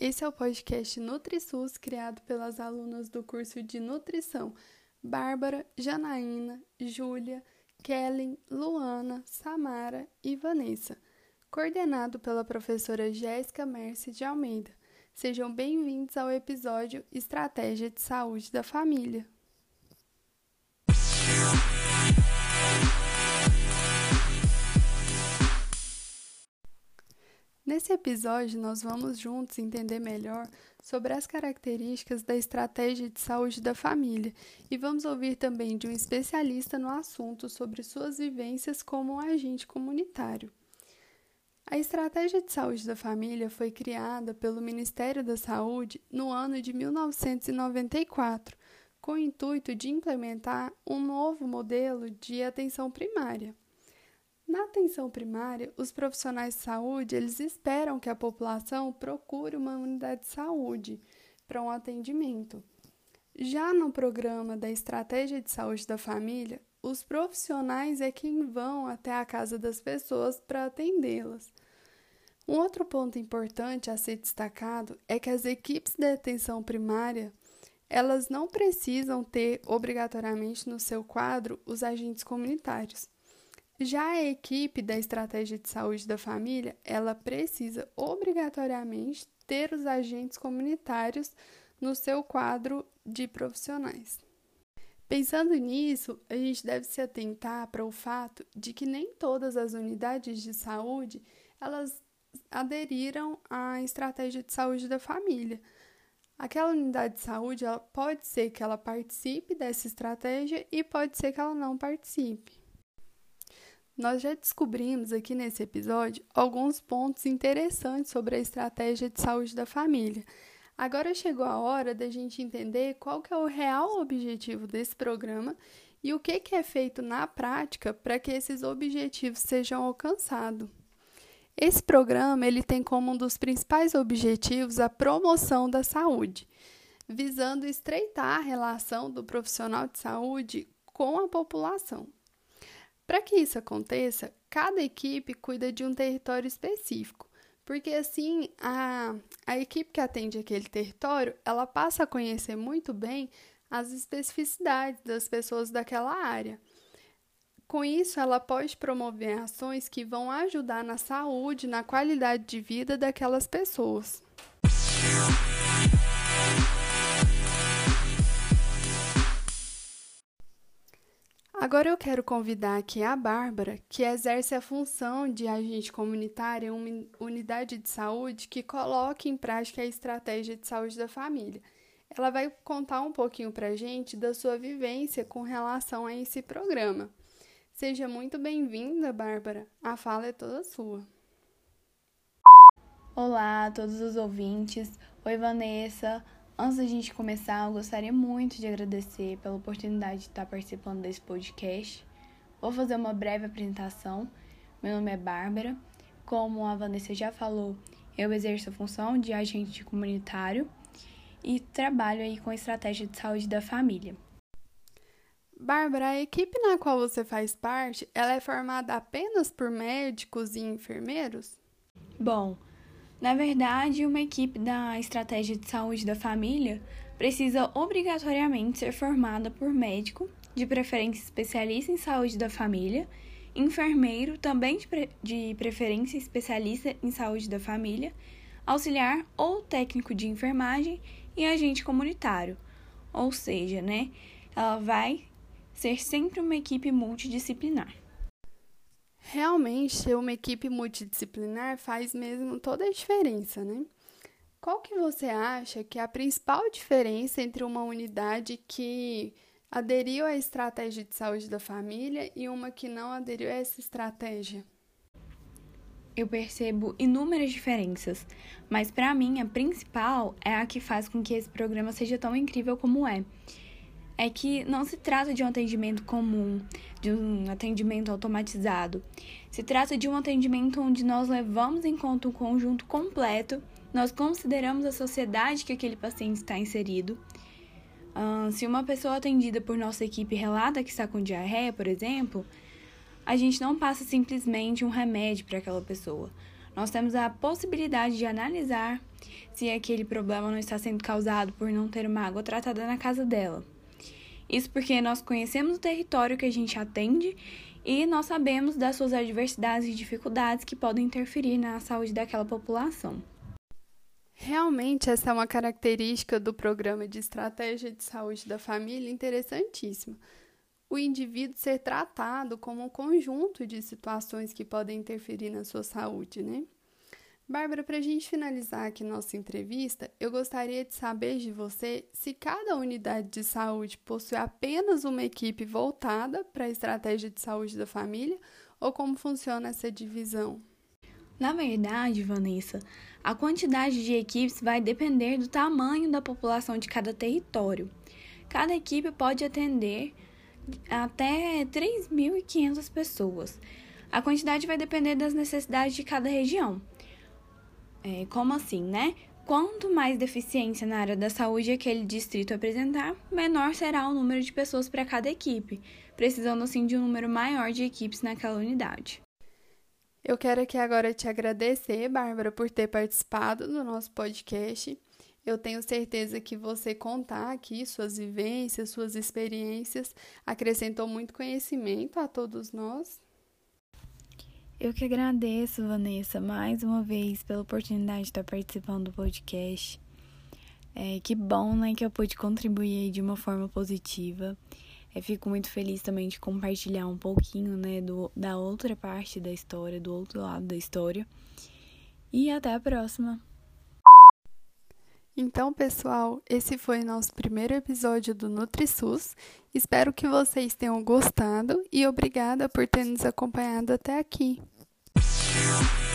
esse é o podcast NutriSUS criado pelas alunas do curso de nutrição Bárbara, Janaína, Júlia, Kellen, Luana, Samara e Vanessa, coordenado pela professora Jéssica Merce de Almeida. Sejam bem-vindos ao episódio Estratégia de Saúde da Família. Nesse episódio, nós vamos juntos entender melhor sobre as características da estratégia de saúde da família e vamos ouvir também de um especialista no assunto sobre suas vivências como um agente comunitário. A estratégia de saúde da família foi criada pelo Ministério da Saúde no ano de 1994, com o intuito de implementar um novo modelo de atenção primária. Na atenção primária, os profissionais de saúde, eles esperam que a população procure uma unidade de saúde para um atendimento. Já no programa da Estratégia de Saúde da Família, os profissionais é quem vão até a casa das pessoas para atendê-las. Um outro ponto importante a ser destacado é que as equipes de atenção primária, elas não precisam ter obrigatoriamente no seu quadro os agentes comunitários. Já a equipe da estratégia de saúde da família, ela precisa obrigatoriamente ter os agentes comunitários no seu quadro de profissionais. Pensando nisso, a gente deve se atentar para o fato de que nem todas as unidades de saúde elas aderiram à estratégia de saúde da família. Aquela unidade de saúde, ela pode ser que ela participe dessa estratégia e pode ser que ela não participe. Nós já descobrimos aqui nesse episódio alguns pontos interessantes sobre a estratégia de saúde da família. Agora chegou a hora da gente entender qual que é o real objetivo desse programa e o que, que é feito na prática para que esses objetivos sejam alcançados. Esse programa ele tem como um dos principais objetivos a promoção da saúde, visando estreitar a relação do profissional de saúde com a população. Para que isso aconteça, cada equipe cuida de um território específico, porque assim a, a equipe que atende aquele território ela passa a conhecer muito bem as especificidades das pessoas daquela área. Com isso, ela pode promover ações que vão ajudar na saúde, na qualidade de vida daquelas pessoas. Agora eu quero convidar aqui a Bárbara, que exerce a função de agente comunitário em uma unidade de saúde que coloca em prática a estratégia de saúde da família. Ela vai contar um pouquinho para a gente da sua vivência com relação a esse programa. Seja muito bem-vinda, Bárbara. A fala é toda sua. Olá a todos os ouvintes. Oi, Vanessa. Antes da gente começar, eu gostaria muito de agradecer pela oportunidade de estar participando desse podcast. Vou fazer uma breve apresentação. Meu nome é Bárbara. Como a Vanessa já falou, eu exerço a função de agente comunitário e trabalho aí com estratégia de saúde da família. Bárbara, a equipe na qual você faz parte, ela é formada apenas por médicos e enfermeiros? Bom, na verdade, uma equipe da estratégia de saúde da família precisa obrigatoriamente ser formada por médico, de preferência especialista em saúde da família, enfermeiro, também de, pre de preferência especialista em saúde da família, auxiliar ou técnico de enfermagem e agente comunitário. Ou seja, né, ela vai ser sempre uma equipe multidisciplinar. Realmente, ter uma equipe multidisciplinar faz mesmo toda a diferença, né? Qual que você acha que é a principal diferença entre uma unidade que aderiu à estratégia de saúde da família e uma que não aderiu a essa estratégia? Eu percebo inúmeras diferenças, mas para mim a principal é a que faz com que esse programa seja tão incrível como é é que não se trata de um atendimento comum, de um atendimento automatizado. Se trata de um atendimento onde nós levamos em conta o conjunto completo, nós consideramos a sociedade que aquele paciente está inserido. Se uma pessoa atendida por nossa equipe relata que está com diarreia, por exemplo, a gente não passa simplesmente um remédio para aquela pessoa. nós temos a possibilidade de analisar se aquele problema não está sendo causado por não ter uma água tratada na casa dela. Isso porque nós conhecemos o território que a gente atende e nós sabemos das suas adversidades e dificuldades que podem interferir na saúde daquela população. Realmente, essa é uma característica do programa de estratégia de saúde da família interessantíssima. O indivíduo ser tratado como um conjunto de situações que podem interferir na sua saúde, né? Bárbara, para a gente finalizar aqui nossa entrevista, eu gostaria de saber de você se cada unidade de saúde possui apenas uma equipe voltada para a estratégia de saúde da família ou como funciona essa divisão. Na verdade, Vanessa, a quantidade de equipes vai depender do tamanho da população de cada território. Cada equipe pode atender até 3.500 pessoas. A quantidade vai depender das necessidades de cada região. É, como assim, né? Quanto mais deficiência na área da saúde aquele distrito apresentar, menor será o número de pessoas para cada equipe, precisando assim de um número maior de equipes naquela unidade. Eu quero aqui agora te agradecer, Bárbara, por ter participado do nosso podcast. Eu tenho certeza que você contar aqui suas vivências, suas experiências, acrescentou muito conhecimento a todos nós. Eu que agradeço, Vanessa, mais uma vez pela oportunidade de estar participando do podcast. É, que bom, né, que eu pude contribuir de uma forma positiva. É, fico muito feliz também de compartilhar um pouquinho, né, do, da outra parte da história, do outro lado da história. E até a próxima! Então, pessoal, esse foi nosso primeiro episódio do NutriSUS. Espero que vocês tenham gostado e obrigada por ter nos acompanhado até aqui. Thank you.